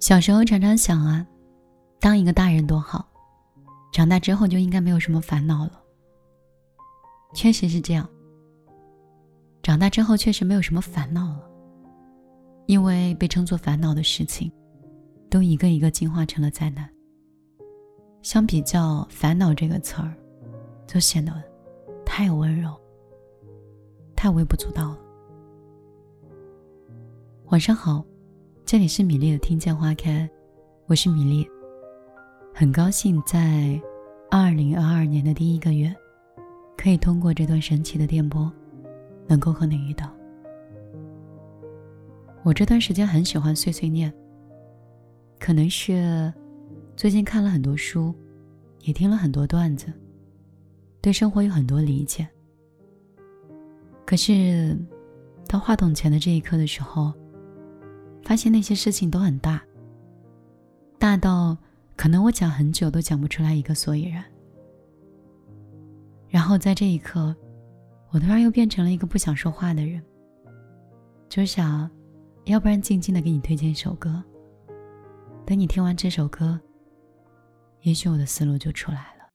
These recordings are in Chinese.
小时候常常想啊，当一个大人多好，长大之后就应该没有什么烦恼了。确实是这样，长大之后确实没有什么烦恼了，因为被称作烦恼的事情，都一个一个进化成了灾难。相比较“烦恼”这个词儿，就显得太温柔、太微不足道了。晚上好，这里是米粒的听见花开，我是米粒，很高兴在二零二二年的第一个月，可以通过这段神奇的电波，能够和你遇到。我这段时间很喜欢碎碎念，可能是最近看了很多书，也听了很多段子，对生活有很多理解。可是到话筒前的这一刻的时候。发现那些事情都很大，大到可能我讲很久都讲不出来一个所以然。然后在这一刻，我突然又变成了一个不想说话的人，就想，要不然静静的给你推荐一首歌，等你听完这首歌，也许我的思路就出来了。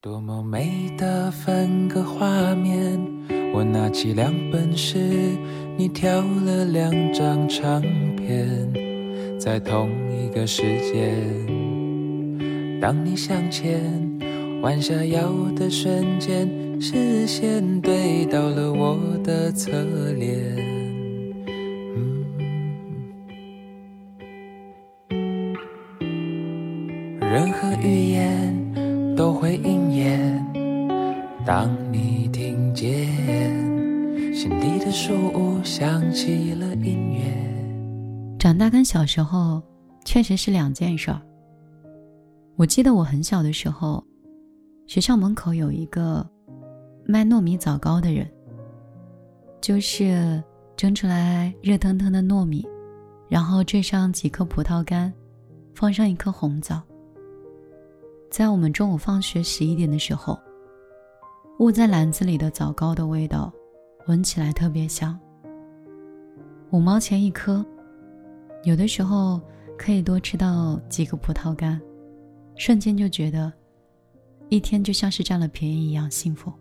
多么美的分割画面，我拿起两本诗。你挑了两张唱片，在同一个时间。当你向前弯下腰的瞬间，视线对到了我的侧脸。任何语言都会应验，当你。心底的树屋响起了音乐。长大跟小时候确实是两件事儿。我记得我很小的时候，学校门口有一个卖糯米枣糕的人，就是蒸出来热腾腾的糯米，然后缀上几颗葡萄干，放上一颗红枣。在我们中午放学十一点的时候，捂在篮子里的枣糕的味道。闻起来特别香，五毛钱一颗，有的时候可以多吃到几个葡萄干，瞬间就觉得一天就像是占了便宜一样幸福。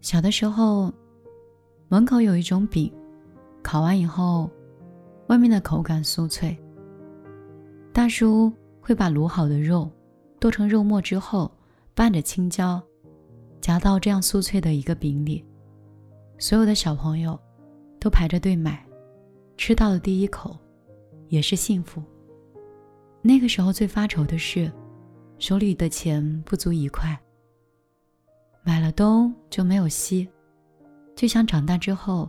小的时候，门口有一种饼，烤完以后，外面的口感酥脆。大叔会把卤好的肉剁成肉末之后，拌着青椒。夹到这样酥脆的一个饼里，所有的小朋友都排着队买，吃到的第一口也是幸福。那个时候最发愁的是手里的钱不足一块，买了东就没有西，就想长大之后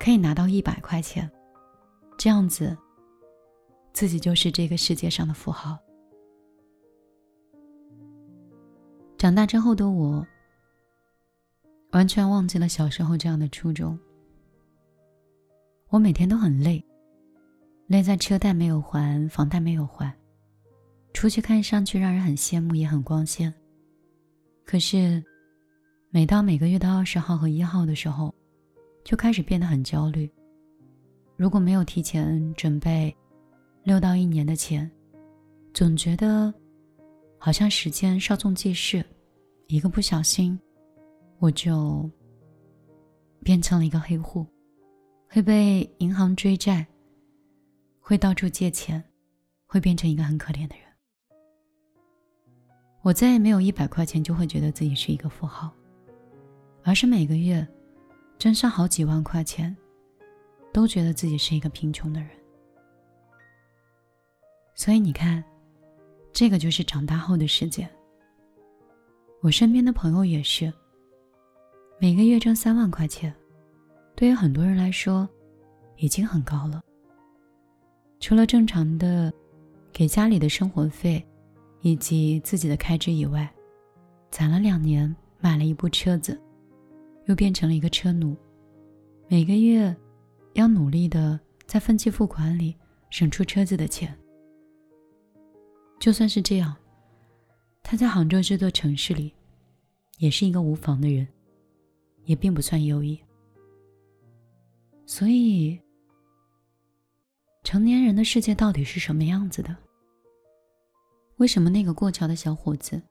可以拿到一百块钱，这样子自己就是这个世界上的富豪。长大之后的我。完全忘记了小时候这样的初衷。我每天都很累，累在车贷没有还，房贷没有还，出去看上去让人很羡慕，也很光鲜。可是，每到每个月的二十号和一号的时候，就开始变得很焦虑。如果没有提前准备六到一年的钱，总觉得好像时间稍纵即逝，一个不小心。我就变成了一个黑户，会被银行追债，会到处借钱，会变成一个很可怜的人。我再也没有一百块钱就会觉得自己是一个富豪，而是每个月挣上好几万块钱，都觉得自己是一个贫穷的人。所以你看，这个就是长大后的世界。我身边的朋友也是。每个月挣三万块钱，对于很多人来说，已经很高了。除了正常的给家里的生活费以及自己的开支以外，攒了两年买了一部车子，又变成了一个车奴。每个月要努力的在分期付款里省出车子的钱。就算是这样，他在杭州这座城市里，也是一个无房的人。也并不算优异，所以成年人的世界到底是什么样子的？为什么那个过桥的小伙子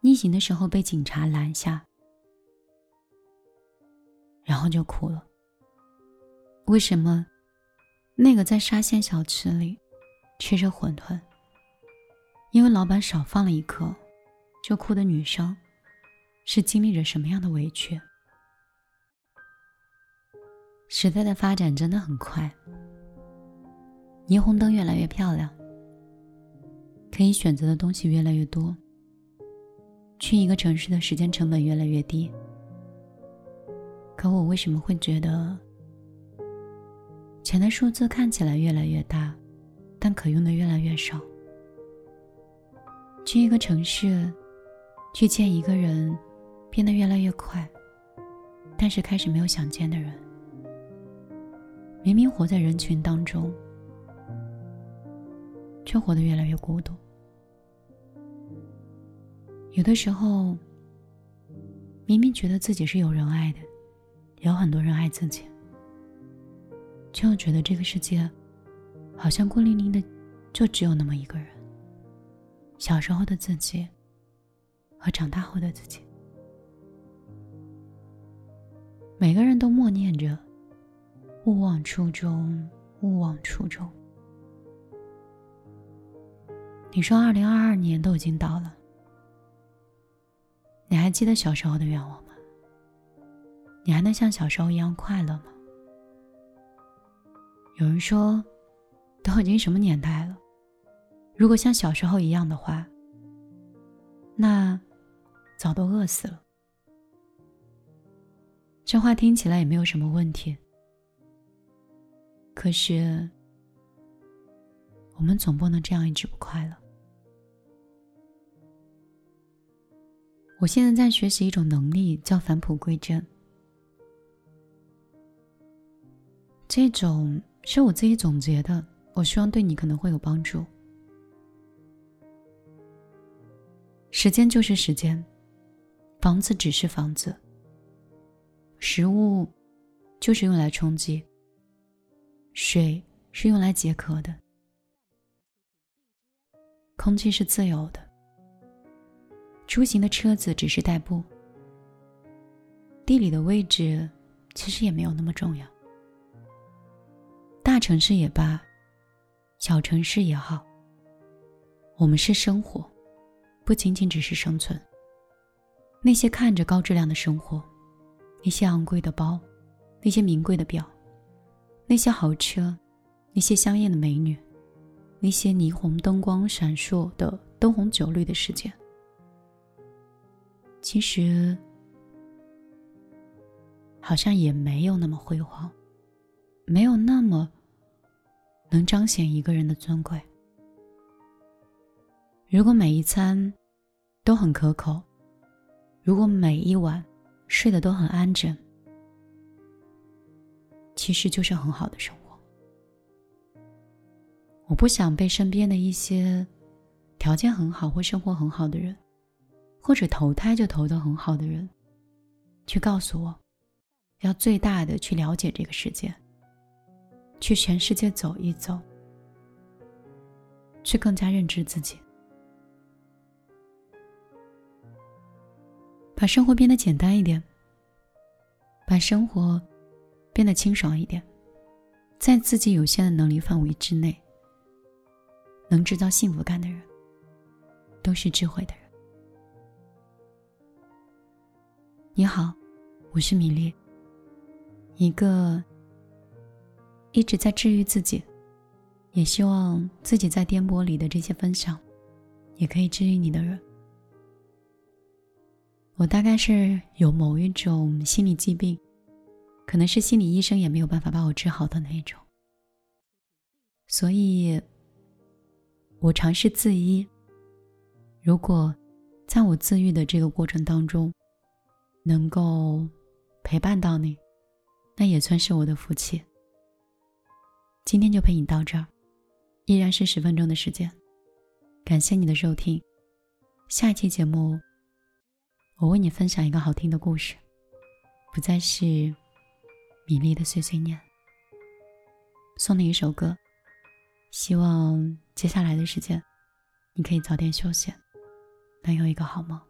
逆行的时候被警察拦下，然后就哭了？为什么那个在沙县小吃里吃着馄饨，因为老板少放了一颗，就哭的女生是经历着什么样的委屈？时代的发展真的很快，霓虹灯越来越漂亮。可以选择的东西越来越多，去一个城市的时间成本越来越低。可我为什么会觉得钱的数字看起来越来越大，但可用的越来越少？去一个城市，去见一个人，变得越来越快，但是开始没有想见的人。明明活在人群当中，却活得越来越孤独。有的时候，明明觉得自己是有人爱的，有很多人爱自己，却又觉得这个世界好像孤零零的，就只有那么一个人。小时候的自己和长大后的自己，每个人都默念着“勿忘初衷，勿忘初衷”。你说，二零二二年都已经到了。你还记得小时候的愿望吗？你还能像小时候一样快乐吗？有人说，都已经什么年代了，如果像小时候一样的话，那早都饿死了。这话听起来也没有什么问题，可是我们总不能这样一直不快乐。我现在在学习一种能力，叫返璞归真。这种是我自己总结的，我希望对你可能会有帮助。时间就是时间，房子只是房子，食物就是用来充饥，水是用来解渴的，空气是自由的。出行的车子只是代步，地理的位置其实也没有那么重要。大城市也罢，小城市也好，我们是生活，不仅仅只是生存。那些看着高质量的生活，那些昂贵的包，那些名贵的表，那些豪车，那些香艳的美女，那些霓虹灯光闪烁的灯红酒绿的世界。其实，好像也没有那么辉煌，没有那么能彰显一个人的尊贵。如果每一餐都很可口，如果每一晚睡得都很安枕，其实就是很好的生活。我不想被身边的一些条件很好或生活很好的人。或者投胎就投的很好的人，去告诉我，要最大的去了解这个世界，去全世界走一走，去更加认知自己，把生活变得简单一点，把生活变得清爽一点，在自己有限的能力范围之内，能制造幸福感的人，都是智慧的人。你好，我是米粒。一个一直在治愈自己，也希望自己在颠簸里的这些分享，也可以治愈你的人。我大概是有某一种心理疾病，可能是心理医生也没有办法把我治好的那种，所以我尝试自医。如果在我自愈的这个过程当中，能够陪伴到你，那也算是我的福气。今天就陪你到这儿，依然是十分钟的时间。感谢你的收听，下一期节目我为你分享一个好听的故事，不再是米粒的碎碎念。送你一首歌，希望接下来的时间，你可以早点休息，能有一个好梦。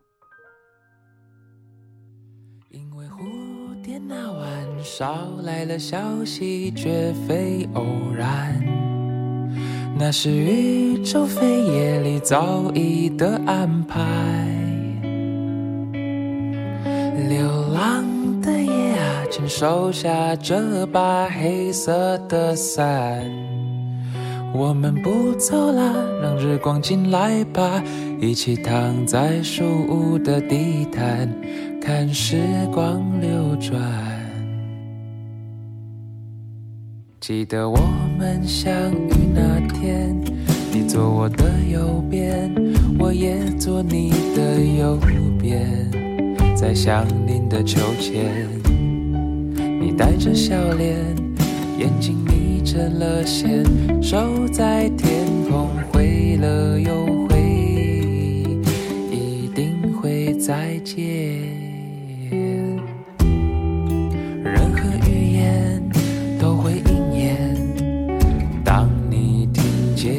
因为蝴蝶那晚捎来了消息，绝非偶然，那是宇宙飞夜里早已的安排。收下这把黑色的伞。我们不走了，让日光进来吧，一起躺在树屋的地毯，看时光流转。记得我们相遇那天，你坐我的右边，我也坐你的右边，在相邻的秋千，你带着笑脸，眼睛眯。成了线，守在天空，回了又回，一定会再见。任何语言都会应验。当你听见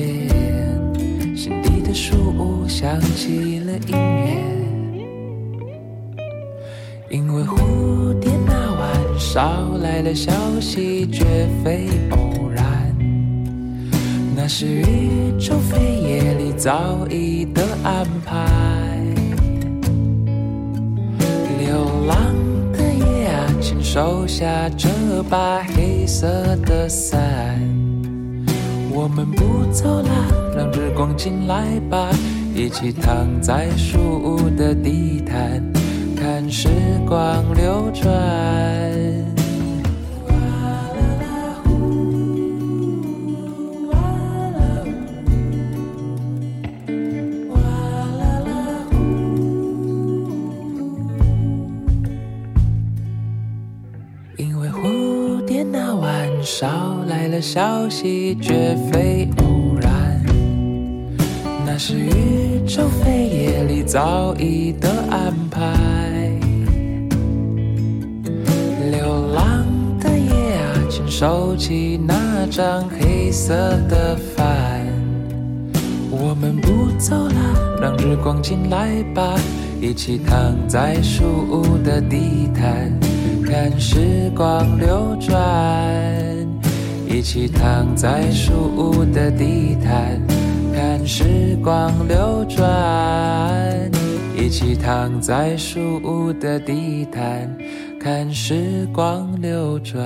心底的树屋响起了音乐，因为蝴蝶那捎来了消息，绝非偶然。那是宇宙飞夜里早已的安排。流浪的夜啊，请收下这把黑色的伞。我们不走了，让日光进来吧，一起躺在树屋的地毯，看时光流转。因为蝴蝶那晚捎来了消息，绝非偶。那是宇宙飞夜里早已的安排。流浪的夜啊，请收起那张黑色的帆。我们不走了，让日光进来吧，一起躺在树屋的地毯，看时光流转。一起躺在树屋的地毯，看时光流转。一起躺在树屋的地毯，看时光流转。